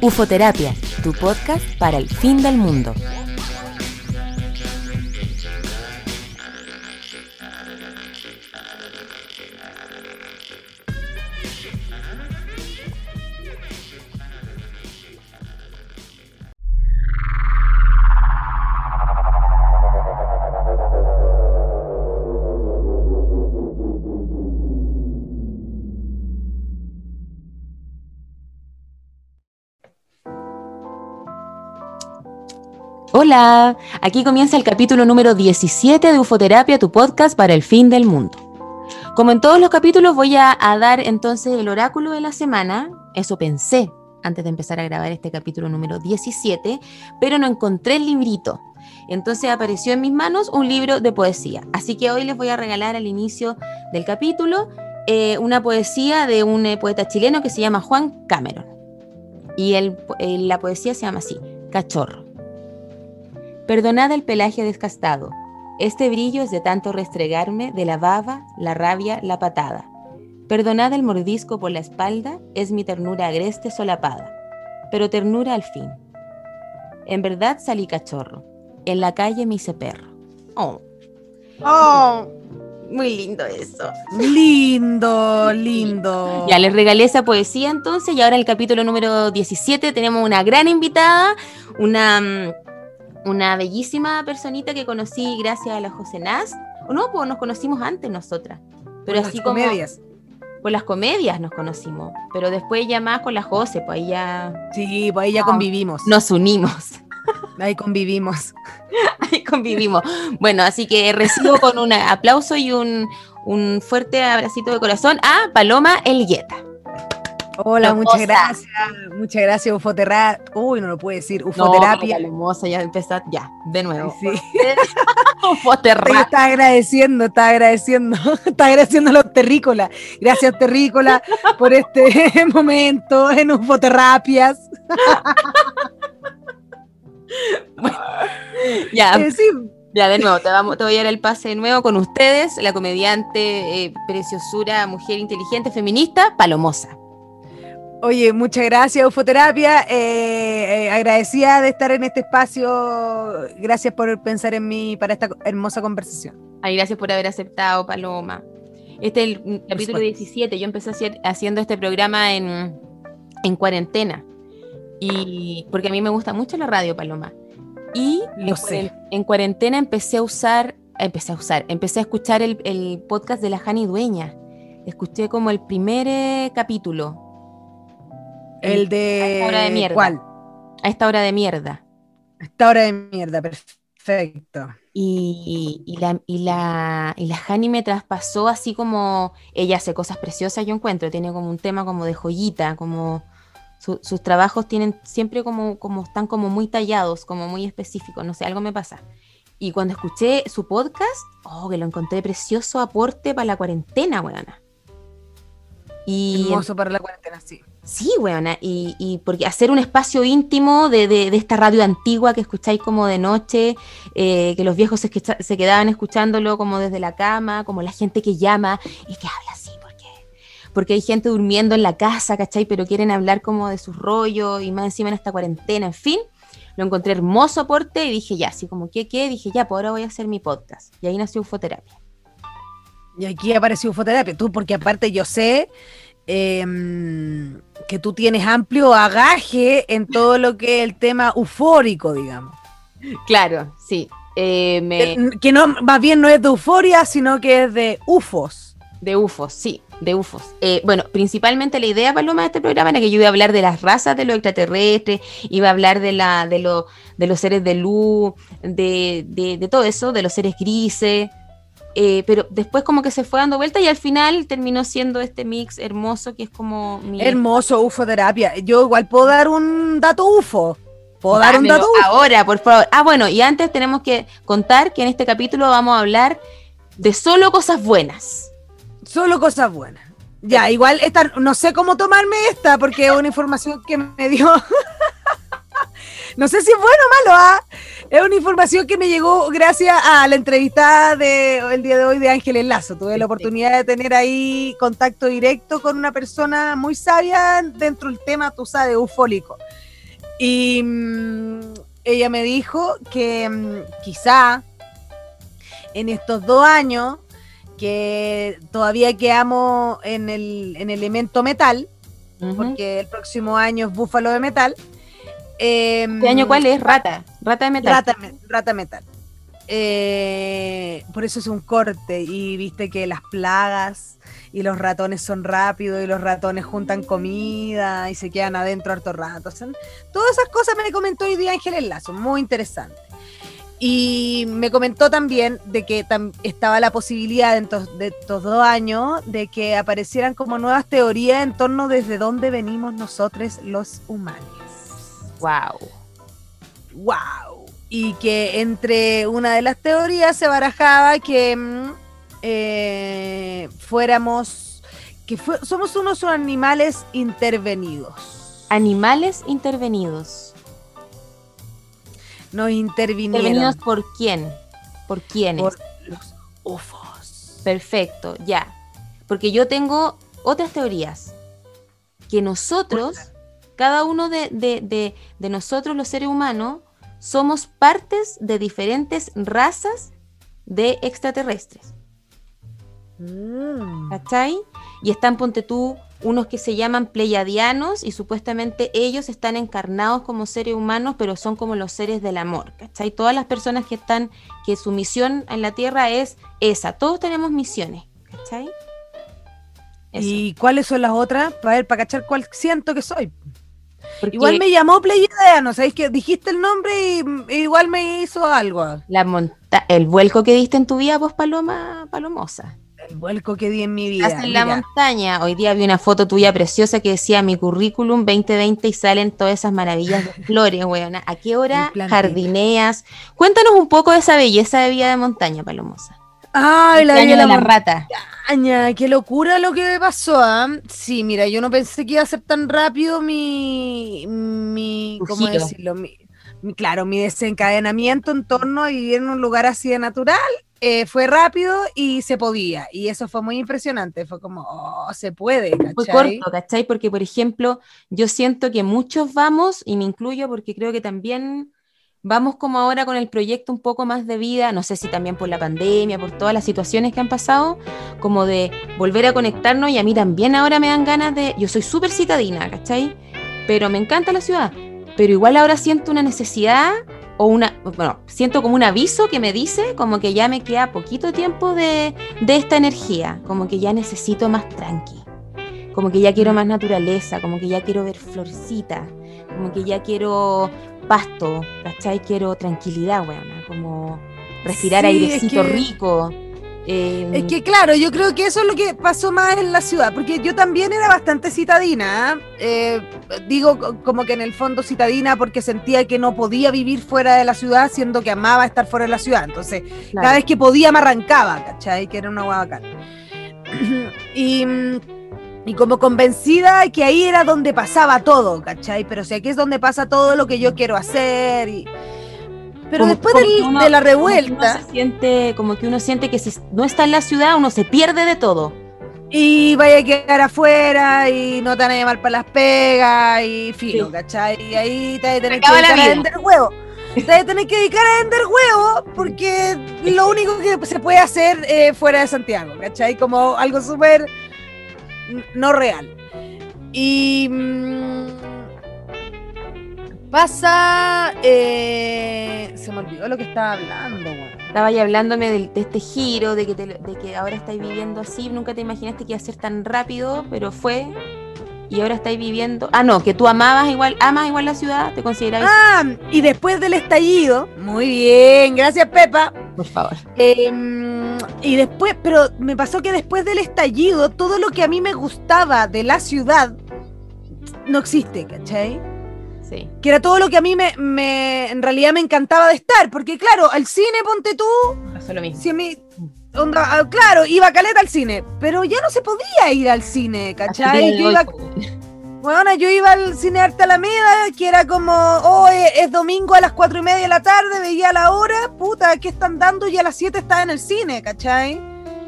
Ufoterapia, tu podcast para el fin del mundo. Hola, aquí comienza el capítulo número 17 de Ufoterapia, tu podcast para el fin del mundo. Como en todos los capítulos voy a, dar entonces el oráculo de la semana, eso pensé antes de empezar a grabar este capítulo número 17, pero no encontré el librito. Entonces apareció en mis manos un libro de poesía. Así que hoy les voy a regalar al inicio del capítulo eh, una poesía de un eh, poeta chileno que se llama Juan Cameron. Y el, la poesía se llama así, Cachorro. Perdonad el pelaje descastado. Este brillo es de tanto restregarme de la baba, la rabia, la patada. Perdonad el mordisco por la espalda, es mi ternura agreste solapada, pero ternura al fin. En verdad salí cachorro, en la calle me hice perro. Oh. Oh. Muy lindo eso. Lindo, lindo. Ya les regalé esa poesía entonces y ahora en el capítulo número 17 tenemos una gran invitada, una mm, una bellísima personita que conocí gracias a la José Naz. O no, pues nos conocimos antes nosotras. Pero por así las como. Comedias. Por las comedias nos conocimos. Pero después ya más con la José, pues ahí ya. Sí, pues ahí ya convivimos. Nos unimos. Ahí convivimos. ahí convivimos. Bueno, así que recibo con un aplauso y un, un fuerte abracito de corazón a Paloma Elgueta. Hola, muchas gracias. Muchas gracias, Ufoterapia. Uy, no lo puedo decir. Ufoterapia. No, hermosa, ya empezó. Ya, de nuevo. Sí. Ufoterapia. Está agradeciendo, está agradeciendo, está agradeciendo a los terrícolas. Gracias, terrícola, por este momento en Ufoterapias. ya. Eh, ya, de nuevo, te, vamos, te voy a dar el pase de nuevo con ustedes, la comediante, eh, preciosura, mujer inteligente, feminista, Palomosa. Oye, muchas gracias, Ufoterapia. Eh, eh, agradecida de estar en este espacio. Gracias por pensar en mí para esta hermosa conversación. Ay, gracias por haber aceptado, Paloma. Este es el capítulo 17. Yo empecé haciendo este programa en, cuarentena. Y porque a mí me gusta mucho la radio, Paloma. Y sé. En, cuarentena empecé a usar, empecé a usar, empecé a escuchar el, podcast de la Jani Dueña. Escuché como el primer eh, capítulo el de. A esta hora de mierda. ¿Cuál? A esta hora de mierda. A esta hora de mierda, perfecto. Y, y, la, y, la, y la Hani me traspasó así como. Ella hace cosas preciosas, yo encuentro. Tiene como un tema como de joyita, como. sus trabajos tienen siempre como, como están como muy tallados, como muy específicos, no sé, algo me pasa. Y cuando escuché su podcast, oh, que lo encontré precioso aporte para la cuarentena, weona. Y Hermoso para la cuarentena, sí. Sí, weona, y, y, porque hacer un espacio íntimo de, de, esta radio antigua que escucháis como de noche, eh, que los viejos se, se, quedaban escuchándolo como desde la cama, como la gente que llama y que habla así, porque, porque hay gente durmiendo en la casa, ¿cachai? Pero quieren hablar como de sus rollos y más encima en esta cuarentena, en fin. Lo encontré hermoso aporte y dije, ya, así como, ¿qué, qué? Dije, ya, pues ahora voy a hacer mi podcast. Y ahí nació Ufoterapia. Y aquí apareció Ufoterapia, tú, porque aparte yo sé Em, que tú tienes amplio agaje en todo lo que es el tema eufórico, digamos. Claro, sí. Eh, que no, más bien no es de euforia, sino que es de UFOs. De UFOs, sí, de UFOs. Eh, bueno, principalmente la idea, Paloma, de este programa era que yo iba a hablar de las razas de los extraterrestres, iba a hablar de, la, de, lo, de los seres de luz, de, de todo eso, de los seres grises, eh, pero después como que se fue dando vuelta y al final terminó siendo este mix hermoso que es como mi... Hermoso, ufoterapia. Yo igual puedo dar un dato ufo. ¿Puedo dar un dato Ahora, por favor. Ah, bueno, y antes tenemos que contar que en este capítulo vamos a hablar de solo cosas buenas. Solo cosas buenas. Ya, igual esta, no sé cómo tomarme esta porque es una información que me dio. no sé si es bueno o malo, ¿ah? Es una información que me llegó gracias a la entrevista del día de hoy de Ángeles Lazo. Tuve la oportunidad de tener ahí contacto directo con una persona muy sabia dentro del tema, tú sabes, ufólico. Y mm, ella me dijo que mm, quizá en estos dos años que todavía quedamos en el en elemento metal, porque el próximo año es búfalo de metal. ¿Este año cuál es? Rata. Rata de metal. Rata, metal. Eh, por eso es un corte. Y viste que las plagas y los ratones son rápidos y los ratones juntan comida y se quedan adentro harto rato. todas esas cosas me comentó hoy día Ángel Lazo. Muy interesante. Y me comentó también de que estaba la posibilidad de estos dos años de que aparecieran como nuevas teorías en torno desde dónde venimos nosotros los humanos. Wow. Wow. Y que entre una de las teorías se barajaba que mm, eh, fuéramos, que somos unos animales intervenidos. Animales intervenidos. Nos intervinieron. ¿Intervenidos por quién? ¿Por quiénes? Por los UFOs. Perfecto, ya. Porque yo tengo otras teorías. Que nosotros cada uno de, nosotros, los seres humanos, somos partes de diferentes razas de extraterrestres. Mm. ¿Cachai? Y están, ponte tú, unos que se llaman pleiadianos y supuestamente ellos están encarnados como seres humanos, pero son como los seres del amor. ¿Cachai? Todas las personas que están, que su misión en la Tierra es esa. Todos tenemos misiones. ¿Cachai? ¿Y cuáles son las otras? Para ver, para cachar cuál siento que soy. Igual me llamó no ¿sabéis que dijiste el nombre y igual me hizo algo? La el vuelco que diste en tu vida, vos, Paloma Palomosa. El vuelco que di en mi vida. en la montaña. Hoy día vi una foto tuya preciosa que decía mi currículum 2020 y salen todas esas maravillas de flores, weona. ¿A qué hora jardineas? Cuéntanos un poco de esa belleza de vida de montaña, Palomosa. Ay, la año de la, rata. qué locura lo que me pasó. ¿ah? Sí, mira, yo no pensé que iba a ser tan rápido mi, mi ¿cómo decirlo? Mi, claro, mi desencadenamiento en torno a vivir en un lugar así de natural. Eh, fue rápido y se podía. Y eso fue muy impresionante. Fue como, oh, se puede, ¿cachai? Muy corto, ¿cachai? Porque, por ejemplo, yo siento que muchos vamos, y me incluyo porque creo que también vamos como ahora con el proyecto un poco más de vida, no sé si también por la pandemia, por todas las situaciones que han pasado, como de volver a conectarnos y a mí también ahora me dan ganas de, yo soy súper citadina, ¿cachai? Pero me encanta la ciudad, pero igual ahora siento una necesidad o una, bueno, siento como un aviso que me dice como que ya me queda poquito tiempo de, de esta energía, como que ya necesito más tranqui, como que ya quiero más naturaleza, como que ya quiero ver florcita, como que ya quiero pasto, ¿cachai? Quiero tranquilidad, weona, como respirar airecito rico. Em, es que claro, yo creo que eso es lo que pasó más en la ciudad, porque yo también era bastante citadina, ¿eh? Eh, digo como que en el fondo citadina porque sentía que no podía vivir fuera de la ciudad, siendo que amaba estar fuera de la ciudad, entonces cada vez que podía me arrancaba, ¿cachai? Que era una bacana. y mm, y como convencida que ahí era donde pasaba todo, ¿cachai? Pero o sea, aquí es donde pasa todo lo que yo quiero hacer. Y... Pero después de la revuelta... Como que, siente, como que uno siente que si no está en la ciudad, uno se pierde de todo. Y vaya a quedar afuera y no te van a llamar para las pegas y filo, ¿cachai? Y ahí te vas a tener que dedicar a vender huevo. Te vas a tener que dedicar a vender huevo porque lo único que se puede hacer eh, fuera de Santiago, ¿cachai? Como algo súper no real. Y mm, pasa. Eh, se me olvidó lo que estaba hablando, Estaba ya hablándome de, este giro, de que, de que ahora estáis viviendo así. Nunca te imaginaste que iba a ser tan rápido, pero fue. Y ahora estáis viviendo. Ah, no, que tú amabas igual, amas igual la ciudad, te consideras. Ah, y después del estallido. Muy bien, gracias, Pepa. Por favor. Eh, y después, pero me pasó que después del estallido, todo lo que a mí me gustaba de la ciudad no existe, ¿cachai? Sí. Que era todo lo que a mí me, en realidad me encantaba de estar, porque claro, al cine, ponte tú. Pasó lo mismo. Si a mí, ah, claro, iba caleta al cine, pero ya no se podía ir al cine, ¿cachai? Bueno, yo iba al cine Arte Alameda, que era como, oh, es, domingo a las cuatro y media de la tarde, veía la hora, puta, ¿qué están dando? Y a las siete estaba en el cine, ¿cachai?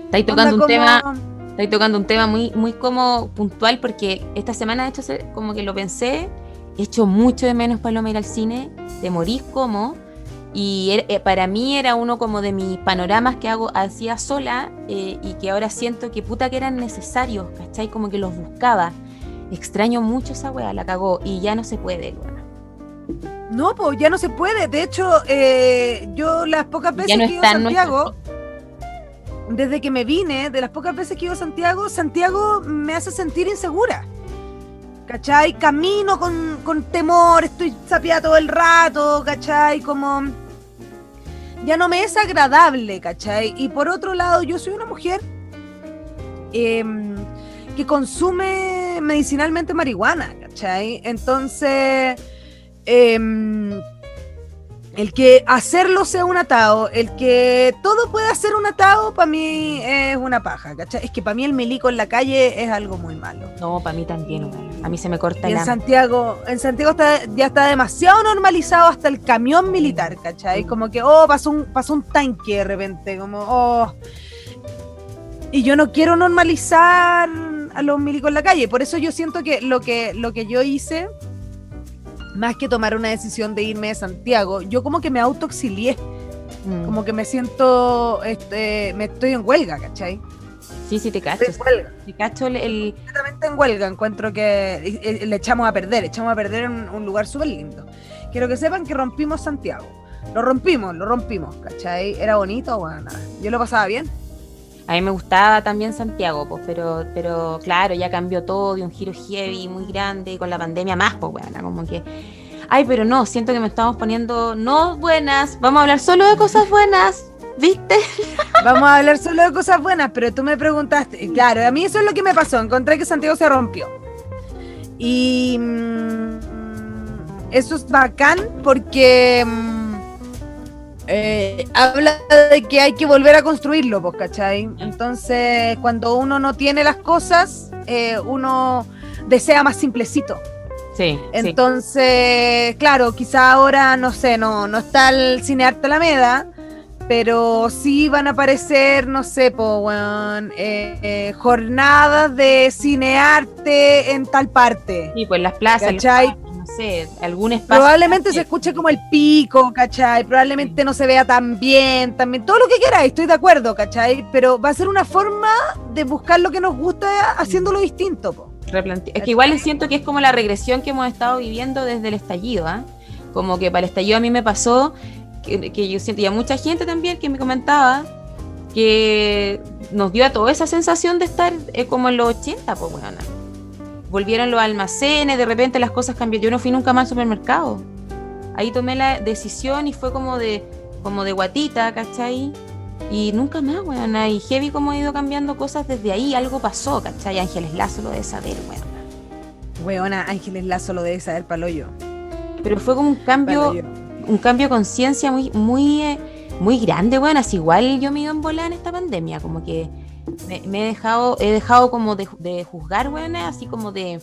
Estáis tocando un tema, estáis tocando un tema muy, muy como puntual, porque esta semana, de hecho, como que lo pensé, he hecho mucho de menos Paloma ir al cine, de morís como, y er, eh, para mí era uno como de mis panoramas que hago hacía sola eh, y que ahora siento que puta que eran necesarios, ¿cachai? Como que los buscaba. Extraño mucho esa weá, la cagó y ya no se puede, No, pues ya no se puede. De hecho, eh, yo las pocas veces que iba a Santiago, desde que me vine, de las pocas veces que iba a Santiago, Santiago me hace sentir insegura. ¿Cachai? Camino con, con temor, estoy sapiada todo el rato, ¿cachai? Como ya no me es agradable, ¿cachai? Y por otro lado, yo soy una mujer eh, que consume medicinalmente marihuana, ¿cachai? Entonces, em, el que hacerlo sea un atado, el que todo pueda ser un atado, para mí es una paja, ¿cachai? Es que para mí el milico en la calle es algo muy malo. No, para mí también, a mí se me corta y en Santiago, en Santiago ya está demasiado normalizado hasta el camión militar, ¿cachai? Como que, oh, pasó un, pasó un tanque de repente, como, oh. Y yo no quiero normalizar a los milicos en la calle. Por eso yo siento que lo que, lo que yo hice, más que tomar una decisión de irme de Santiago, yo como que me autoexilié. Mm. Como que me siento, este, me estoy en huelga, ¿cachai? Sí, sí, te cacho. Te cacho el, el... en huelga, encuentro que le echamos a perder, echamos a perder en un lugar súper lindo. Quiero que sepan que rompimos Santiago. Lo rompimos, lo rompimos, ¿cachai? Era bonito, bueno, nada. Yo lo pasaba bien. A mí me gustaba también Santiago, pues, pero, pero claro, ya cambió todo, de un giro heavy muy grande y con la pandemia más, pues, bueno, como que. Ay, pero no, siento que me estamos poniendo no buenas, vamos a hablar solo de cosas buenas, ¿viste? Vamos a hablar solo de cosas buenas, pero tú me preguntaste, claro, a mí eso es lo que me pasó, encontré que Santiago se rompió. Y mm, eso es bacán porque mm, eh, habla de que hay que volver a construirlo, pues, ¿cachai? Entonces, cuando uno no tiene las cosas, eh, uno desea más simplecito. Sí. Entonces, claro, quizá ahora, no sé, no, no está el Cinearte Alameda, pero sí van a aparecer, no sé, pues, eh, jornadas de cinearte en tal parte. Sí, pues las plazas. ¿cachai? Algún espacio. Probablemente se escuche como el pico, ¿cachai? Probablemente no se vea tan bien, también, todo lo que queráis, estoy de acuerdo, ¿cachai? Pero va a ser una forma de buscar lo que nos gusta haciéndolo distinto, Es que igual siento que es como la regresión que hemos estado viviendo desde el estallido, ¿ah? Como que para el estallido a mí me pasó que, yo siento, y a mucha gente también que me comentaba que nos dio a toda esa sensación de estar eh, como en los 80, pues bueno volvieron los almacenes, de repente las cosas cambiaron. Yo no fui nunca más al supermercado. Ahí tomé la decisión y fue como de, como de guatita, ¿cachai? Y nunca más, weón. Y heavy como ha ido cambiando cosas desde ahí. Algo pasó, ¿cachai? Ángeles Lazo lo debe saber, weón. Weona, Ángeles Lazo lo debe saber, paloyo. Pero fue como un cambio, un cambio de conciencia muy, muy, eh, muy grande, weón. Así igual yo me iba en volar en esta pandemia. Como que me, he dejado, he dejado como de, juzgar, weá, así como de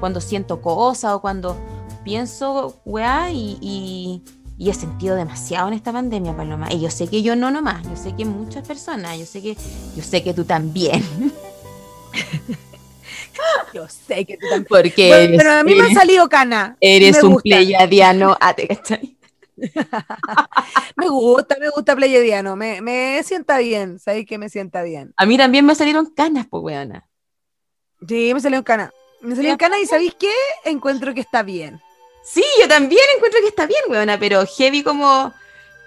cuando siento cosas o cuando pienso, weá, y, he sentido demasiado en esta pandemia, Paloma. Y yo sé que yo no nomás, yo sé que muchas personas, yo sé que, yo sé que tú también. yo sé que tú también. Porque pero a mí me ha salido cana. Eres un pleyadiano. Ah, ¿te me gusta, me gusta Pleiadiano, me, me sienta bien, ¿sabes que me sienta bien? A mí también me salieron canas, pues, weona. Sí, me salieron canas. Me salieron canas y ¿sabéis qué? Encuentro que está bien. Sí, yo también encuentro que está bien, weona, pero heavy como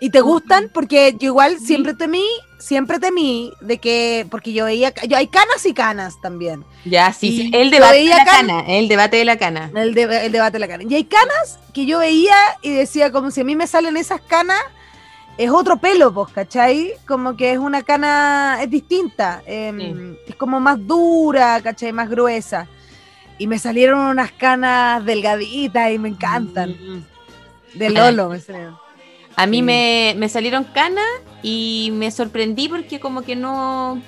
¿Y te gustan? Porque yo igual siempre temí, siempre temí de que, porque yo veía, yo, hay canas y canas también. Ya, sí, sí. el debate de la cana, el debate de la cana. El, el, debate de la cana. Y hay canas que yo veía y decía, como si a mí me salen esas canas, es otro pelo, pues, ¿cachai? Como que es una cana, es distinta, em, es como más dura, ¿cachai? Más gruesa. Y me salieron unas canas delgaditas y me encantan. Mm. De Lolo me salieron. A mí me, salieron canas y me sorprendí porque como que no,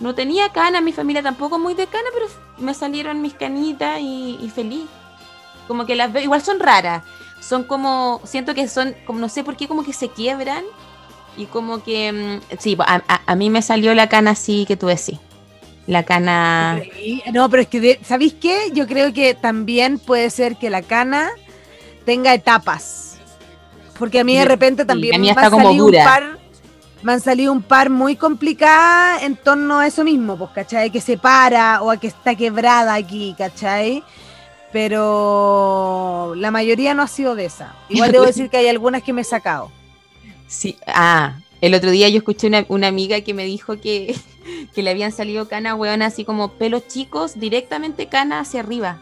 no tenía canas, mi familia tampoco muy de cana, pero me salieron mis canitas y, y feliz. Como que las veo, igual son raras. Son como, siento que son, como no sé por qué, como que se quiebran. Y como que, mm, sí, a, a- a mí me salió la cana así que tú decís. La cana... No, pero es que, ¿sabéis qué? Yo creo que también puede ser que la cana tenga etapas. Porque a mí de repente también a mí me, han como salido dura. un par, me han salido un par muy complicadas en torno a eso mismo, pues, ¿cachai? Que se para o a que está quebrada aquí, ¿cachai? Pero la mayoría no ha sido de esa. Igual debo decir que hay algunas que me he sacado. Sí, ah, el otro día yo escuché una, una amiga que me dijo que, que le habían salido canas, weón, así como pelos chicos, directamente cana hacia arriba.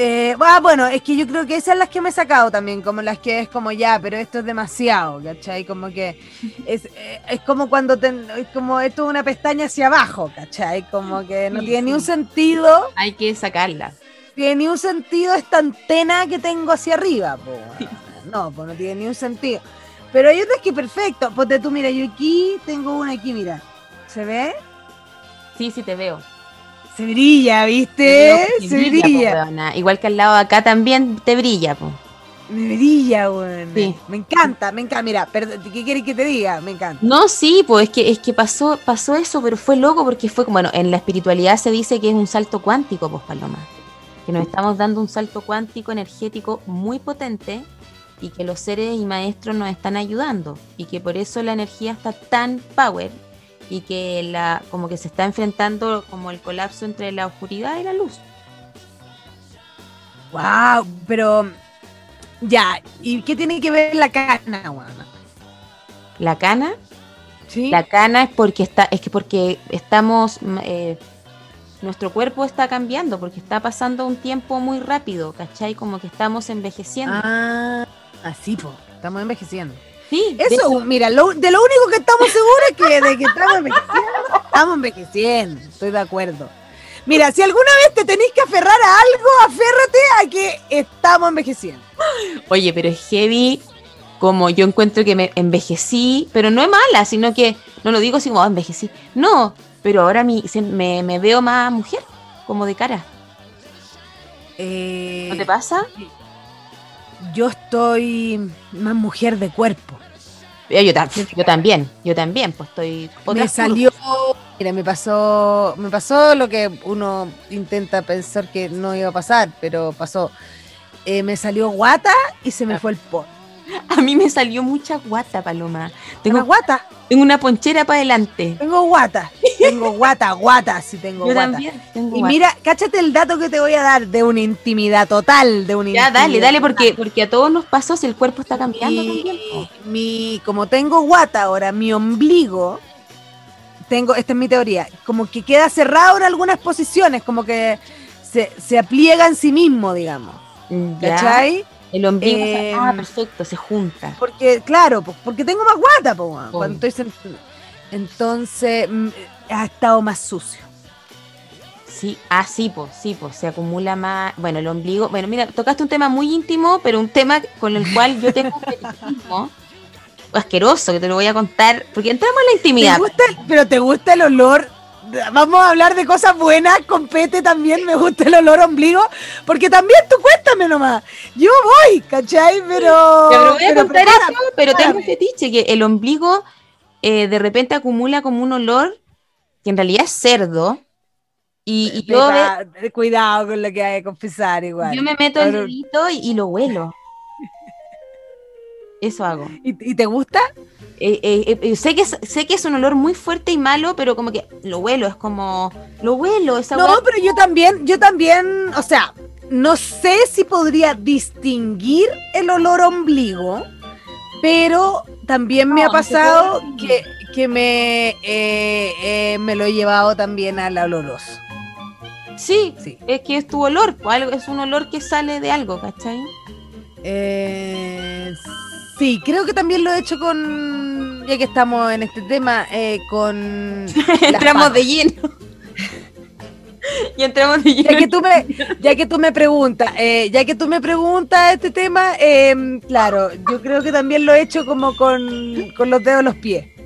Eh, ah, bueno, es que yo creo que esas son las que me he sacado también, como las que es como ya, pero esto es demasiado, ¿cachai? Como que es, eh, es como cuando es como esto es una pestaña hacia abajo, ¿cachai? Como que no Sí, tiene ni un sí. sentido, Hay que sacarla. tiene ni un sentido esta antena que tengo hacia arriba. No, pues no tiene ni un sentido. Pero hay otras que perfecto, ponte tú, mira, yo aquí tengo una aquí, mira, ¿se ve? Sí, sí te veo. Se brilla, Te ¿viste? Se brilla. Igual que al lado de acá también te brilla, po. Me brilla, weón. Sí. Me encanta, me encanta. Mira, ¿qué quieres que te diga? Me encanta. No, sí, pues es que, es que pasó, pasó eso, pero fue loco porque fue como, bueno, en la espiritualidad se dice que es un salto cuántico, pues Paloma. Que nos estamos dando un salto cuántico energético muy potente y que los seres y maestros nos están ayudando y que por eso la energía está tan power y que la como que se está enfrentando como el colapso entre la oscuridad y la luz. Wow, pero ya, ¿y qué tiene que ver la cana, weón? La cana, ¿Sí? la cana es porque está, es que porque estamos mm, eh, nuestro cuerpo está cambiando, porque está pasando un tiempo muy rápido, ¿cachai? Como que estamos envejeciendo. Ah, así, po. Estamos envejeciendo. Sí, Eso, hecho, mira, lo- de lo único que estamos seguros es que de que estamos envejeciendo, estamos envejeciendo. Estoy de acuerdo. Mira, si alguna vez te tenéis que aferrar a algo, aférrate a que estamos envejeciendo. Oye, pero es heavy como yo encuentro que me envejecí, pero no es mala, sino que no lo digo así como "Ah, envejecí. No, pero ahora mi, se- me, me veo más mujer, como de cara. Eh, ¿No te pasa? yo estoy más mujer de cuerpo. Eh, Yo, tam- yo también, yo también, pues estoy... me salió, mira, me pasó, me pasó lo que uno intenta pensar que no iba a pasar, pero pasó. Eh, me salió guata y se me Ah. fue el pon. A mí me salió mucha guata, Paloma. Tengo guata, tengo una ponchera para adelante. tengo guata, tengo guata, guata, sí tengo Yo guata. también tengo Y guata. mira, cáchate el dato que te voy a dar de una intimidad total, de una Ya, dale, dale, porque, porque a todos nos pasó si el cuerpo está cambiando mi, también. mi- como tengo guata ahora, mi ombligo, tengo, esta es mi teoría, como que queda cerrado en algunas posiciones, como que se, se apliega en sí mismo, digamos. Ya, ¿Cachai? El ombligo, Eh, ah, perfecto, se junta. Porque, claro, porque tengo más guata, po, cuando estoy Entonces, mm, ha estado más sucio. Sí, ah, sí, pues, sí, pues, se acumula más. Bueno, el ombligo. Bueno, mira, tocaste un tema muy íntimo, pero un tema con el cual yo tengo un fetichismo asqueroso que te lo voy a contar, porque entramos en la ¿Te intimidad. gusta el- pero te gusta el olor. Vamos a hablar de cosas buenas, compete también, me gusta el olor a ombligo, porque también tú cuéntame nomás. Yo voy, ¿cachai? Pero. Te lo voy a pero contar prepárame, eso, pero tengo un fetiche que el ombligo eh, de repente acumula como un olor que en realidad es cerdo. Y, y yo, Cuidado con lo que hay que confesar, igual. yo me meto el Ahora- dedito y, y lo huelo. Eso hago. ¿Y, y te gusta? Eh, eh, eh, sé, que es, sé que es un olor muy fuerte y malo, pero como que lo huelo, es como. Lo huelo, esa No, hueá- pero yo también, yo también, o sea, no sé si podría distinguir el olor a ombligo, pero también me No, ha pasado que, que me, me lo he llevado también al oloroso. Sí, Sí. es que es tu olor, pues, es un olor que sale de algo, ¿cachai? Eh, sí, creo que también lo he hecho con, ya que estamos en este tema, eh, con... entramos de lleno. y entramos de lleno. Ya que tú me, ya que tú me preguntas, eh, ya que tú me preguntas este tema, eh, claro, yo creo que también lo he hecho como con, con los dedos de los pies.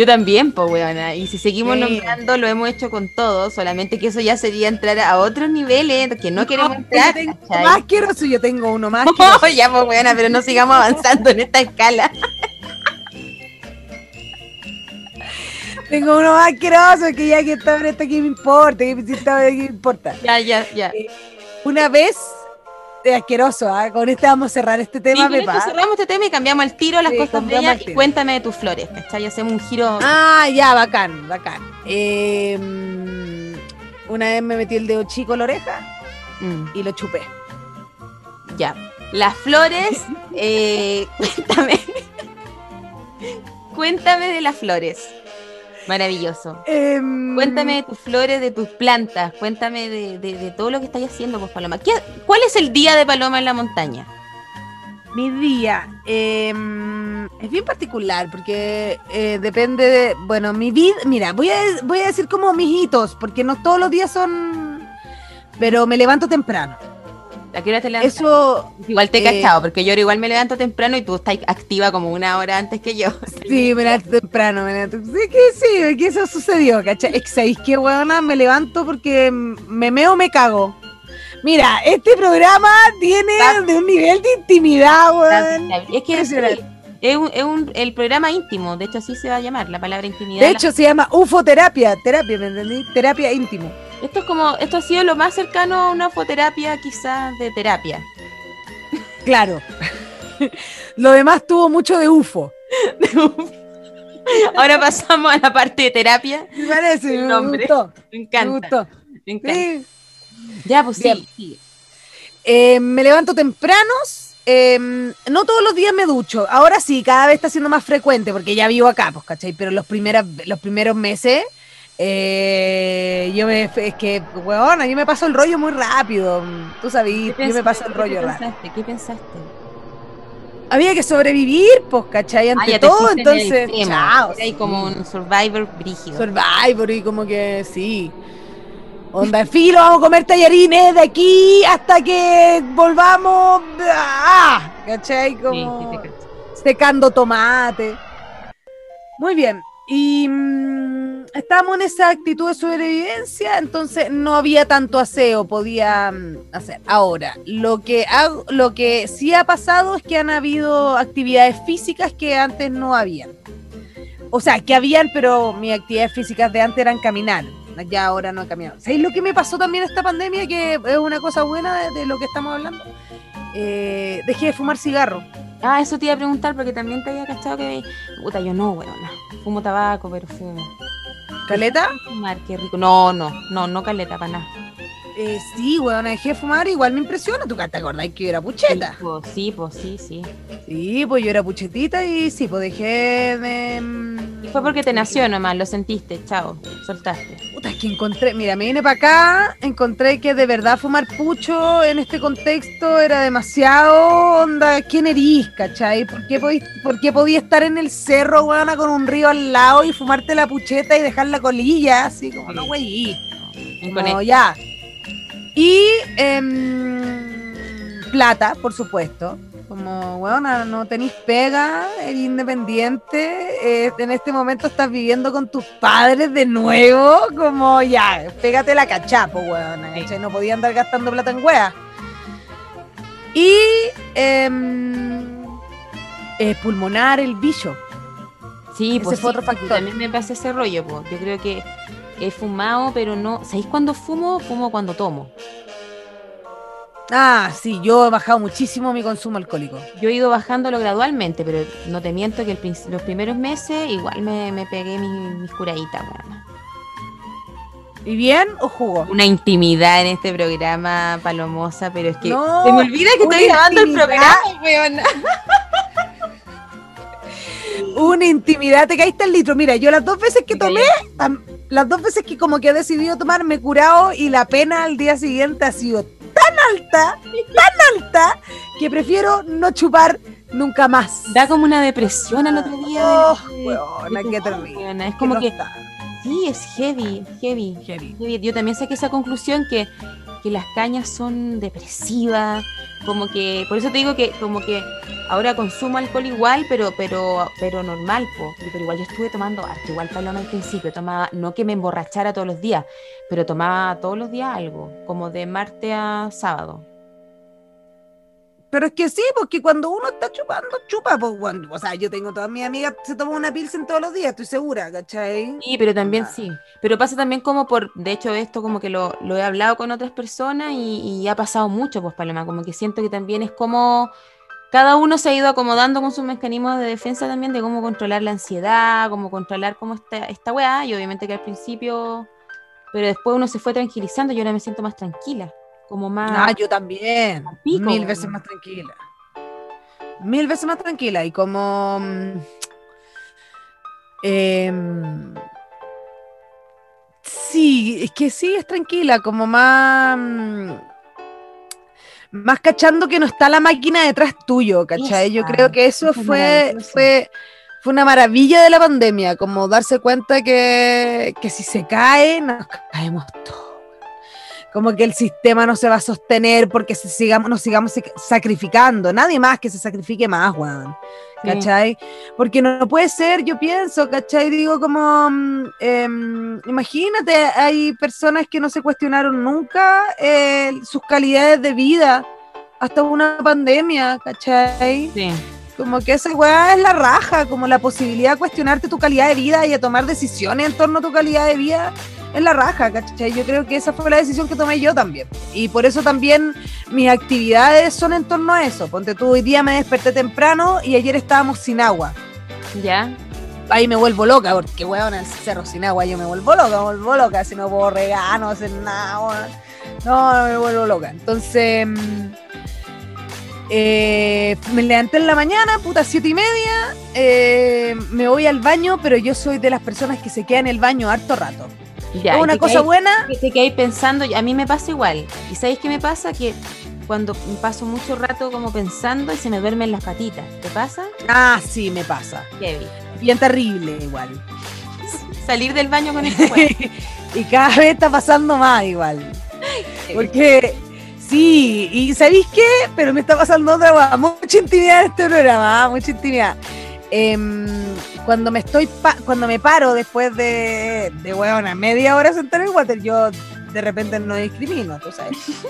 Yo también, pues, weona. Y si seguimos Sí. nombrando, lo hemos hecho con todo, solamente que eso ya sería entrar a otros niveles que no queremos yo entrar. tengo más asqueroso, yo tengo uno más. Oh, ya, pues, weona, pero no sigamos avanzando en esta escala. Tengo uno más asqueroso que ya que está en esta que me importa, que me importa. Ya, ya, ya. Una vez, eh, asqueroso, ¿ah? con este vamos a cerrar este Sí, tema, esto Pepa. cerramos este tema y cambiamos el tiro a las Sí, cosas bellas el y cuéntame de tus flores, ¿cachai? Hacemos un giro. Ah, ya, bacán, bacán. Eh, mm, una vez me metí el dedo chico en la oreja Mm, y lo chupé. ya. Las flores, eh, cuéntame. cuéntame de las flores. Maravilloso. Em, Cuéntame de tus flores, de tus plantas, cuéntame de, de- de todo lo que estáis haciendo, pues Paloma. ¿Qué- ¿Cuál es el día de Paloma en la montaña? Mi día em, es bien particular porque eh, depende de, bueno, mi vida, mira, voy a, voy a decir como mis hitos, porque no todos los días son, pero me levanto temprano. ¿A qué hora te levantas? Eso, Igual te he eh, cachado, porque yo igual me levanto temprano y tú estás activa como una hora antes que yo. sí, me levanto temprano, me levanto, sí, que sí, que eso sucedió, ¿cachai? Es que, ¿Sabéis qué, weona? Me levanto porque me meo, me cago. Mira, este programa tiene de un nivel de intimidad, weón. Es que es, un, es un- el programa íntimo, de hecho así se va a llamar, la palabra intimidad. De hecho, se llama ufoterapia, terapia, ¿me entendí? Terapia íntimo. Esto es como, esto ha sido lo más cercano a una foterapia quizás de terapia. Claro. Lo demás tuvo mucho de UFO. Ahora pasamos a la parte de terapia. Me parece, El me gustó. Me Me encanta. gustó. Me encanta. Sí. Ya, pues Bien. sí, sí. Eh, me levanto tempranos. eh, no todos los días me ducho. Ahora sí, cada vez está siendo más frecuente porque ya vivo acá, pues, ¿cachai? Pero los, primeras, los primeros meses, eh, yo me. Es que, weona, yo me paso el rollo muy rápido. Tú sabías, ¿Qué yo me paso el rollo ¿Qué rápido. pensaste? ¿Qué pensaste? Había que sobrevivir, pues, ¿cachai? Ah, Ante todo, en entonces. extremo. Chao. Ahí como un survivor brígido. Survivor y como que sí. Onda, filo, vamos a comer tallarines de aquí hasta que volvamos. ¡Ah! ¿Cachai? Sí, Como sí, cacho. secando tomate. Muy bien. Y mm, estábamos en esa actitud de sobrevivencia, entonces no había tanto aseo, podía mm, hacer. Ahora, lo que, hago, lo que sí ha pasado es que han habido actividades físicas que antes no habían. O sea, que habían, pero mis actividades físicas de antes eran caminar. Ya ahora no he caminado. ¿Sabéis lo que me pasó también esta pandemia? Que es una cosa buena de, lo que estamos hablando. Eh, dejé de fumar cigarro. Ah, eso te iba a preguntar porque también te había cachado que. Puta, yo no, weón. Fumo tabaco, pero fumo. ¿Caleta? No, no, no, no caleta para nada. Eh, sí, weón, dejé de fumar, igual me impresiona. ¿Tú te acordás que yo era pucheta? Sí, pues, sí, pues, sí, sí. Sí, pues yo era puchetita y sí, pues dejé de... mm, Y fue porque te nació nomás, lo sentiste, chao, soltaste. Puta, es que encontré, mira, me vine para acá, encontré que de verdad fumar pucho en este contexto era demasiado onda, ¿quién erís, cachai? ¿Por qué, podí, por qué podía estar en el cerro, weona, con un río al lado y fumarte la pucheta y dejar la colilla, así como, no, wey. No, ya. Y em, plata, por supuesto. Como, weona, no tenéis pega, eres independiente, eh, en este momento estás viviendo con tus padres de nuevo, como ya, pégate la cachapo, Sí. ¿cachai? No podía andar gastando plata en weas. Y em, eh, pulmonar el bicho. Sí, Ese pues fue sí, otro factor. también me pasa ese rollo, pues. Yo creo que he fumado, pero no. ¿Sabéis cuándo fumo? Fumo cuando tomo. Ah, sí, yo he bajado muchísimo mi consumo alcohólico. Yo he ido bajándolo gradualmente, pero no te miento que el los primeros meses igual me, me pegué mis, mis curaditas, weón. ¿Y bien o jugo? Una intimidad en este programa, Palomosa, pero es que No, se me olvida que estoy grabando el programa, weón. Una intimidad, te caíste el litro. Mira, yo las dos veces que tomé, tam- las dos veces que como que he decidido tomar, me he curado y la pena al día siguiente ha sido tan alta, tan alta, que prefiero no chupar nunca más. Da como una depresión al otro día. Oh, de- weona, de. Es como que sí, es heavy, heavy. Heavy. Heavy. Yo también saqué esa conclusión que, que las cañas son depresivas, como que, por eso te digo que como que Ahora consumo alcohol igual, pero, pero, pero normal, po. Pero igual yo estuve tomando harto, igual Paloma al principio, tomaba, no que me emborrachara todos los días, pero tomaba todos los días algo, como de martes a sábado. Pero es que sí, porque cuando uno está chupando, chupa. Pues, o sea, yo tengo todas mis amigas se toman una pilsen todos los días, estoy segura, ¿cachai? Sí, pero también sí. Pero pasa también como por, de hecho, esto como que lo, lo he hablado con otras personas y, y, ha pasado mucho, pues, Paloma. Como que siento que también es como cada uno se ha ido acomodando con sus mecanismos de defensa también de cómo controlar la ansiedad, cómo controlar cómo está esta weá. Y obviamente que al principio, pero después uno se fue tranquilizando y ahora me siento más tranquila como más. Ah, yo también. mil veces más tranquila. Mil veces más tranquila. Y como. Eh, sí, es que sí, es tranquila, como más. Más cachando que no está la máquina detrás tuyo, ¿cachai? Yo creo que eso fue, fue, fue una maravilla de la pandemia, como darse cuenta que, que si se cae, nos caemos todos como que el sistema no se va a sostener porque se sigamos, nos sigamos sacrificando. Nadie más que se sacrifique más, weón. ¿Cachai? Porque no, puede ser, yo pienso, ¿cachai? Digo, como, em, imagínate, hay personas que no se cuestionaron nunca eh, sus calidades de vida hasta una pandemia, ¿cachai? Sí. Como que esa weá es la raja, como la posibilidad de cuestionarte tu calidad de vida y de tomar decisiones en torno a tu calidad de vida es la raja, ¿cachai? Yo creo que esa fue la decisión que tomé yo también. Y por eso también mis actividades son en torno a eso. Ponte tú, hoy día me desperté temprano y ayer estábamos sin agua. ¿Ya? Ahí me vuelvo loca, porque weón, en el cerro sin agua yo me vuelvo loca, me vuelvo loca, si no puedo regar, no hacer nada, No, no me vuelvo loca. Entonces, mm, eh, me levanté en la mañana, puta, siete y media, eh, me voy al baño, pero yo soy de las personas que se quedan en el baño harto rato es una cosa buena. Que te pensando, a mí me pasa igual. ¿Y sabéis qué me pasa? Que cuando paso mucho rato como pensando y se me duermen las patitas. ¿Te pasa? Ah, sí, me pasa. Bien terrible igual. Salir del baño con esto. y cada vez está pasando más igual. Porque sí, y ¿sabéis qué? Pero me está pasando otra mucha intimidad en este programa, ¿ah? mucha intimidad. Eh, cuando me estoy cuando me paro después de, de media hora sentar en el water, yo de repente no discrimino, tú sabes.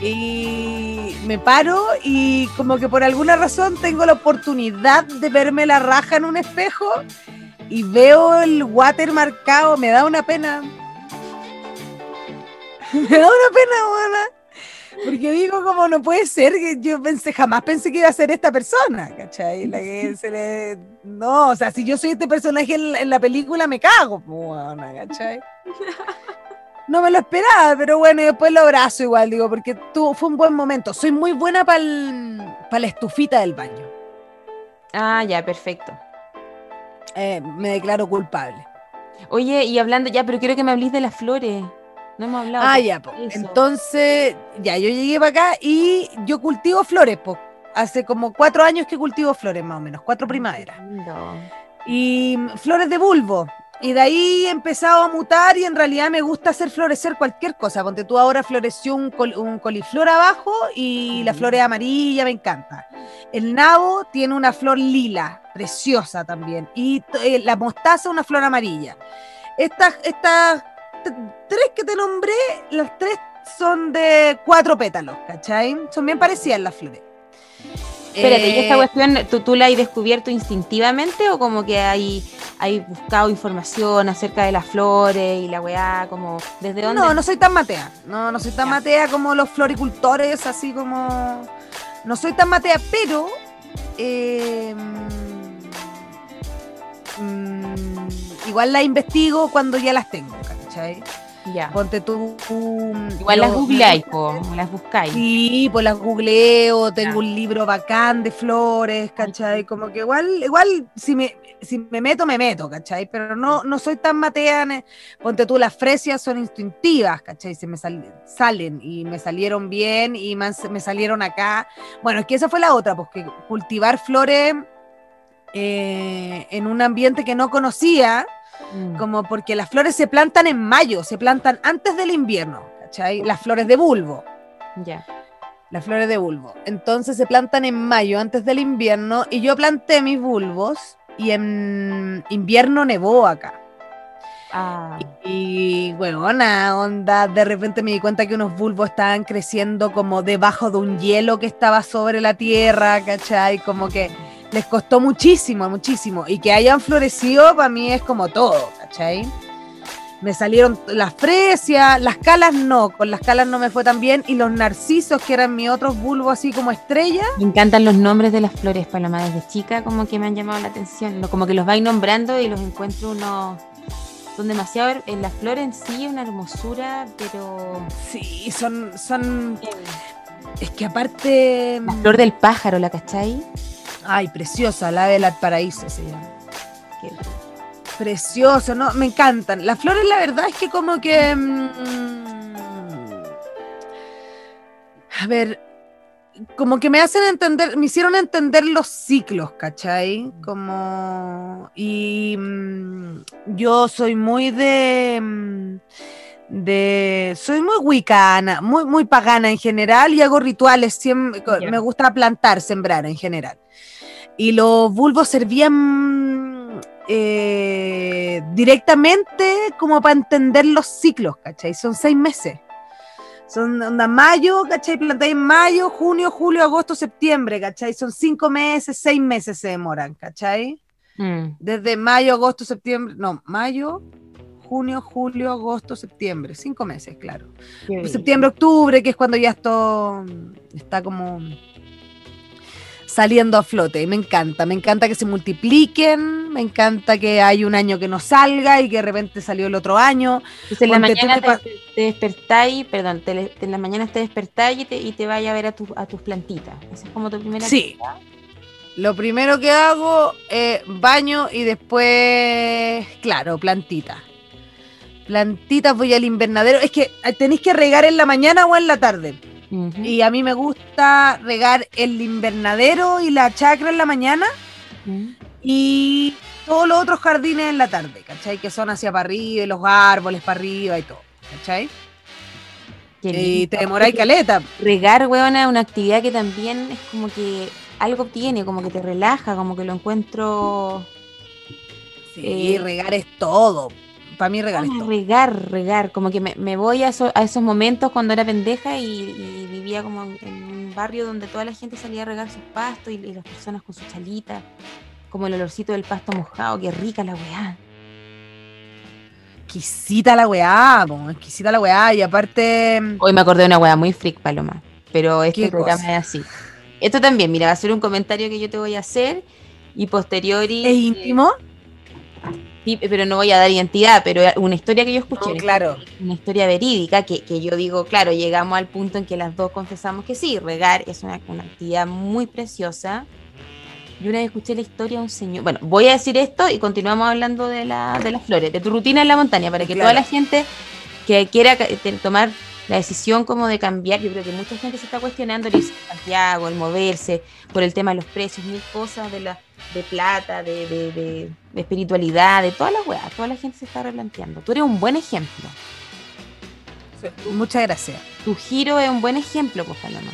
Y me paro y como que por alguna razón tengo la oportunidad de verme la raja en un espejo y veo el water marcado, me da una pena. Me da una pena, buena. Porque digo, como no puede ser que yo pensé, jamás pensé que iba a ser esta persona, ¿cachai? La que se le... No, o sea, si yo soy este personaje en, la película, me cago, bueno, ¿cachai? No me lo esperaba, pero bueno, y después lo abrazo igual, digo, porque tú, fue un buen momento. Soy muy buena para la estufita del baño. Ah, ya, perfecto. Eh, me declaro culpable. Oye, y hablando ya, pero quiero que me hables de las flores. No hemos hablado. Ah, ya, pues. Entonces, ya, yo llegué para acá y yo cultivo flores, pues. Hace como cuatro años que cultivo flores, más o menos, cuatro primaveras. Y flores de bulbo. Y de ahí he empezado a mutar y en realidad me gusta hacer florecer cualquier cosa. Ponte tú ahora floreció un, un coliflor abajo y la flor es amarilla, me encanta. El nabo tiene una flor lila, preciosa también. Y eh, la mostaza una flor amarilla. Estas, estas tres que te nombré, las tres son de cuatro pétalos, ¿cachai? Son bien parecidas las flores. Espérate, ¿y esta eh, cuestión ¿tú, tú, la has descubierto instintivamente o como que hay, hay buscado información acerca de las flores y la weá, como desde dónde? No, no soy tan matea, no, no soy tan matea como los floricultores, así como... No soy tan matea, pero... Eh, mm, igual la investigo cuando ya las tengo, ¿cachai? Ya. Ponte tú. Igual las googleáis, las buscáis. Sí, pues las googleo, tengo un libro bacán de flores, ¿cachai? Como que igual, igual si me, si me meto, me meto, ¿cachai? Pero no, no soy tan matea. Ponte tú, las fresias son instintivas, ¿cachai? Se me salen y me salieron bien y me, me salieron acá. Bueno, es que esa fue la otra, porque cultivar flores eh, en un ambiente que no conocía Mm. Como porque las flores se plantan en mayo, se plantan antes del invierno, ¿cachai? Las flores de bulbo. Ya. Las flores de bulbo. Entonces se plantan en mayo, antes del invierno, y yo planté mis bulbos y en invierno nevó acá. Ah, Y bueno, una onda, de repente me di cuenta que unos bulbos estaban creciendo como debajo de un hielo que estaba sobre la tierra, ¿cachai? Como que les costó muchísimo, muchísimo. Y que hayan florecido para mí es como todo, ¿cachai? Me salieron las fresias, las calas no, con las calas no me fue tan bien. Y los narcisos, que eran mis otros bulbos así como estrellas, me encantan los nombres de las flores, Paloma, desde chica como que me han llamado la atención, como que los vais nombrando y los encuentro unos... Son demasiado, en las flores en sí una hermosura, pero... sí, son, son, es que aparte... La flor del pájaro, ¿la cachai? Ay, preciosa, la del paraíso se llama. Precioso, ¿no? Me encantan. Las flores, la verdad es que como que... mm, a ver, como que me hacen entender, me hicieron entender los ciclos, ¿cachai? Como... Y mm, yo soy muy de... mm, de soy muy wicana, muy muy pagana en general y hago rituales, siempre, me gusta plantar, sembrar en general. Y los bulbos servían eh, directamente como para entender los ciclos, ¿cachai? Son seis meses. Son onda mayo, ¿cachai? Plantáis en mayo, junio, julio, agosto, septiembre, ¿cachai? Son cinco meses, seis meses se demoran, ¿cachai? Mm, Desde mayo, agosto, septiembre, no, mayo, junio, julio, agosto, septiembre, cinco meses, claro. Septiembre, octubre, que es cuando ya esto está como saliendo a flote. Y me encanta, me encanta que se multipliquen, me encanta que hay un año que no salga y que de repente salió el otro año. Entonces en la mañana te, te despertáis, perdón, te, en la mañana te despertáis y te, y te vayas a ver a, tu- a tus plantitas. Esa es como tu primera Sí. Lo primero que hago es baño y después, claro, plantita. Plantitas voy al invernadero. Es que eh, tenéis que regar en la mañana o en la tarde. Y a mí me gusta regar el invernadero y la chacra en la mañana y todos los otros jardines en la tarde, ¿cachai? Que son hacia para arriba, y los árboles para arriba y todo, ¿cachai? Y lindo. te demoráis caleta. Regar, weona, es una actividad que también es como que algo tiene, como que te relaja, como que lo encuentro. Sí, Eh, regar es todo. Para mí regar es todo. regar, regar, como que me, me voy a, eso- a esos momentos cuando era pendeja y, y vivía como en, un barrio donde toda la gente salía a regar sus pastos y, y las personas con su chalita, como el olorcito del pasto mojado, qué rica la weá. Exquisita la weá, po, exquisita la weá. Y aparte, Hoy me acordé de una weá muy freak, Paloma, pero este ¿Qué programa cosa? es así. Esto también, mira, va a ser un comentario que yo te voy a hacer y posteriori... ¿es íntimo? Pero no voy a dar identidad, pero una historia que yo escuché. No, claro. Una historia verídica que, que yo digo, claro, llegamos al punto en que las dos confesamos que sí, regar es una, una actividad muy preciosa. Y una vez escuché la historia de un señor. Bueno, voy a decir esto y continuamos hablando de, la, de las flores, de tu rutina en la montaña, para que Claro. toda la gente que quiera tomar la decisión como de cambiar, yo creo que mucha gente se está cuestionando el irse a Santiago, el moverse, por el tema de los precios, mil cosas de la de plata, de, de, de- de espiritualidad, de todas las weas, toda la gente se está replanteando. Tú eres un buen ejemplo. Muchas gracias. Tu giro es un buen ejemplo, pues Paloma.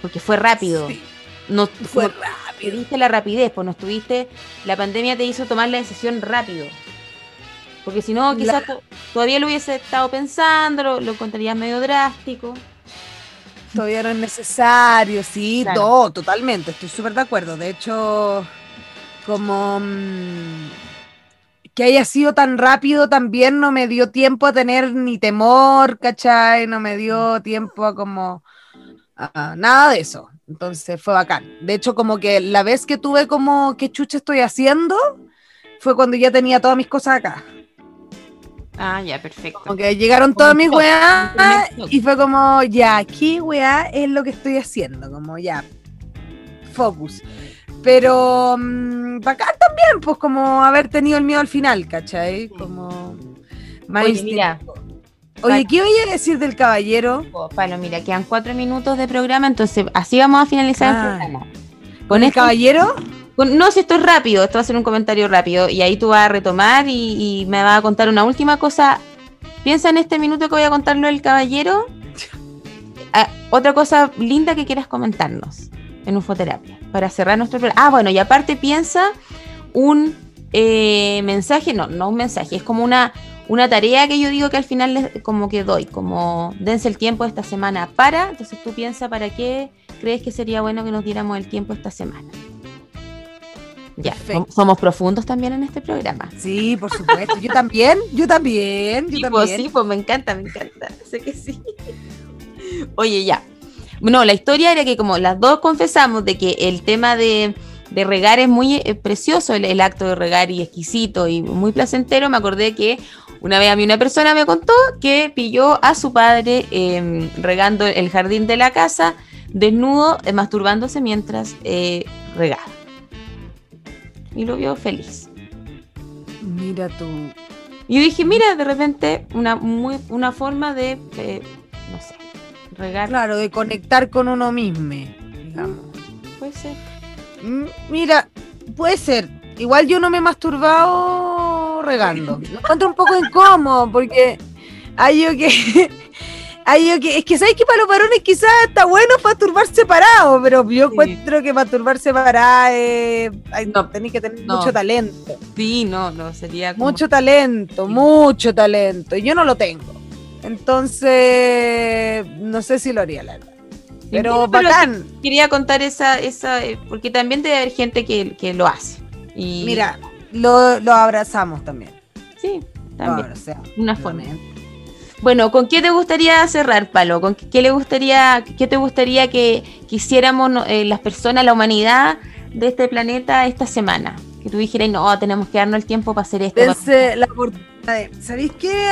Porque fue rápido. Sí, No, fue no- rápido. te diste la rapidez, pues no estuviste. La pandemia te hizo tomar la decisión rápido. Porque si no, quizás to- todavía lo hubiese estado pensando, lo, lo encontrarías medio drástico. Todavía no es necesario, sí, Claro. no, totalmente, estoy súper de acuerdo. De hecho, como mm, que haya sido tan rápido también no me dio tiempo a tener ni temor, ¿cachai? No me dio tiempo a como a nada de eso. Entonces fue bacán. De hecho, como que la vez que tuve como qué chucha estoy haciendo fue cuando ya tenía todas mis cosas acá. Ah, ya, perfecto. Como que llegaron todas mis weas y fue como, ya, ¿qué weá es lo que estoy haciendo? Como ya, focus. Pero mm, bacán también, pues como haber tenido el miedo al final, ¿cachai? Como más Oye, mira. instintivo. Oye, ¿qué voy a decir del caballero? Oh, Palo, mira, quedan cuatro minutos de programa, entonces así vamos a finalizar Ah. el programa. ¿Con el caballero? No, si esto es rápido, esto va a ser un comentario rápido, y ahí tú vas a retomar y, y me vas a contar una última cosa. Piensa en este minuto que voy a contarlo del caballero. ah, otra cosa linda que quieras comentarnos en Ufoterapia para cerrar nuestro programa. Ah, bueno, y aparte piensa un eh, mensaje, no, no un mensaje, es como una, una tarea que yo digo que al final les, como que doy, como dense el tiempo esta semana para, entonces tú piensa para qué crees que sería bueno que nos diéramos el tiempo esta semana. Ya, somos profundos también en este programa. Sí, por supuesto. Yo también, yo también, yo sí, también. Pues, sí, pues me encanta, me encanta. Sé que sí. Oye, ya. No, la historia era que como las dos confesamos de que el tema de, regar es muy eh, precioso, el, acto de regar y exquisito y muy placentero, me acordé que una vez a mí una persona me contó que pilló a su padre em, regando el jardín de la casa, desnudo, eh, masturbándose mientras eh, regaba. Y lo vio feliz. Mira tú. Y yo dije, mira, de repente, una, muy, una forma de, no sé, regar. Claro, de conectar con uno mismo, digamos. Puede ser. Mira, puede ser. Igual yo no me he masturbado regando. Me encuentro un poco incómodo porque hay yo que. Yo que, es que sabes que para los varones quizás está bueno masturbar separado, pero yo encuentro que masturbar separado eh, no, tenéis que tener mucho talento. Sí, no, no, sería Mucho talento, mucho talento. Y yo no lo tengo. Entonces, no sé si lo haría, la verdad. Pero bacán. quería contar esa, esa, eh, porque también debe haber gente que, lo hace. Y... Mira, lo, abrazamos también. Sí, también. Una forma. Bueno, ¿con qué te gustaría cerrar, Palo? ¿Con qué, le gustaría, qué te gustaría que, quisiéramos eh, las personas, la humanidad de este planeta esta semana? Que tú dijeras, no, tenemos que darnos el tiempo para hacer esto. la ¿Sabéis qué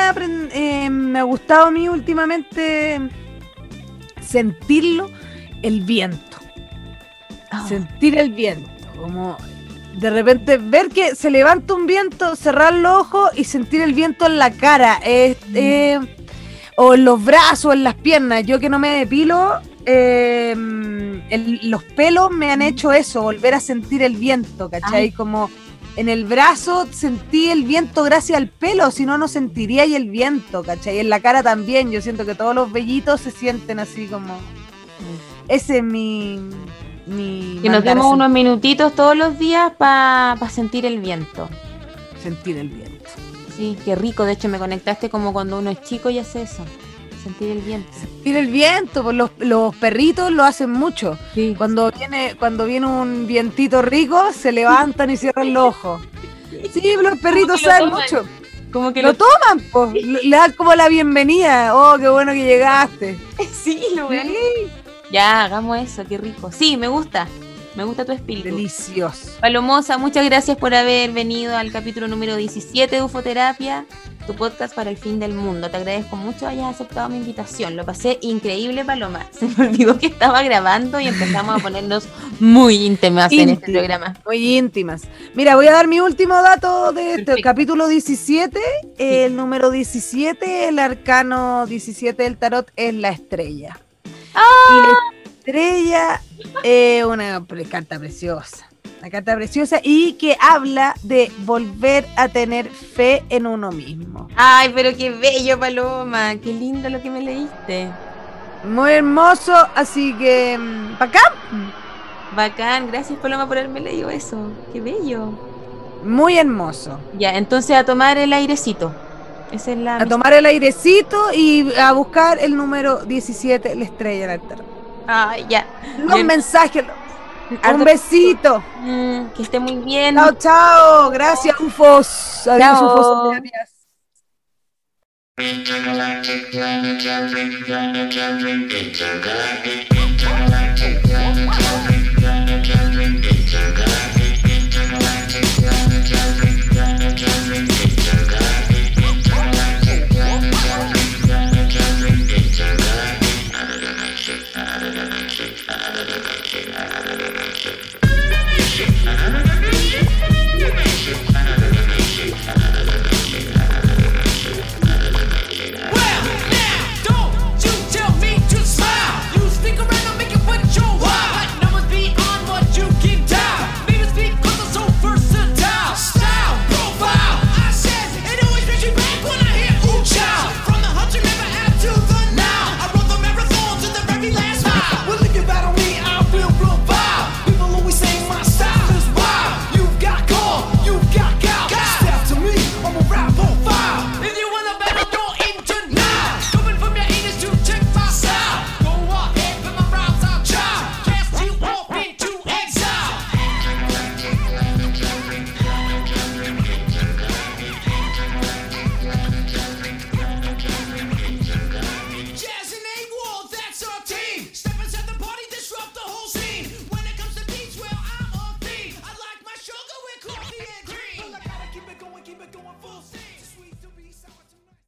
eh, me ha gustado a mí últimamente? Sentirlo, el viento. Ah. Sentir el viento. Como de repente ver que se levanta un viento, cerrar los ojos y sentir el viento en la cara. Mm. Eh, o en los brazos, en las piernas. Yo que no me depilo, eh, los pelos me han mm. hecho eso, volver a sentir el viento, ¿cachai? Como en el brazo sentí el viento gracias al pelo, si no, no sentiría y el viento, ¿cachai? En la cara también, yo siento que todos los vellitos se sienten así como... Ese es mi... mi que nos demos unos minutitos todos los días para sentir el viento. Sentir el viento. Sí, qué rico, de hecho me conectaste como cuando uno es chico y hace eso sentir el viento. Sentir el viento, pues los, los perritos lo hacen mucho. Cuando viene, cuando viene un vientito rico, se levantan y cierran los ojos. Sí, los perritos saben mucho. Como que lo, toman, pues, le dan como la bienvenida. Oh, qué bueno que llegaste. Sí, lo ven. Ya, hagamos eso, qué rico. Sí, me gusta. Me gusta tu espíritu. Delicioso. Palomosa, muchas gracias por haber venido al capítulo número 17 de Ufoterapia tu podcast para el fin del mundo. Te agradezco mucho que hayas aceptado mi invitación. Lo pasé increíble, Paloma. Se me olvidó que estaba grabando y empezamos a ponernos muy íntimas en este programa. Muy íntimas. Mira, voy a dar mi último dato de este capítulo 17. El número 17, el arcano 17 del tarot es la estrella. ¡Ah! Y la estrella es una carta preciosa una carta preciosa y que habla de volver a tener fe en uno mismo. Ay, pero qué bello, Paloma, qué lindo lo que me leíste. Muy hermoso, así que mm, bacán. Bacán, gracias Paloma por haberme leído eso, qué bello. Muy hermoso. Ya, entonces a tomar el airecito. Esa es la a tomar el airecito y a buscar el número 17, la estrella en el Ay, ya. Los mensajes, un besito. Mm, que esté muy bien. Chao, chao. Gracias, UFOS. Adiós, UFOS. Gracias.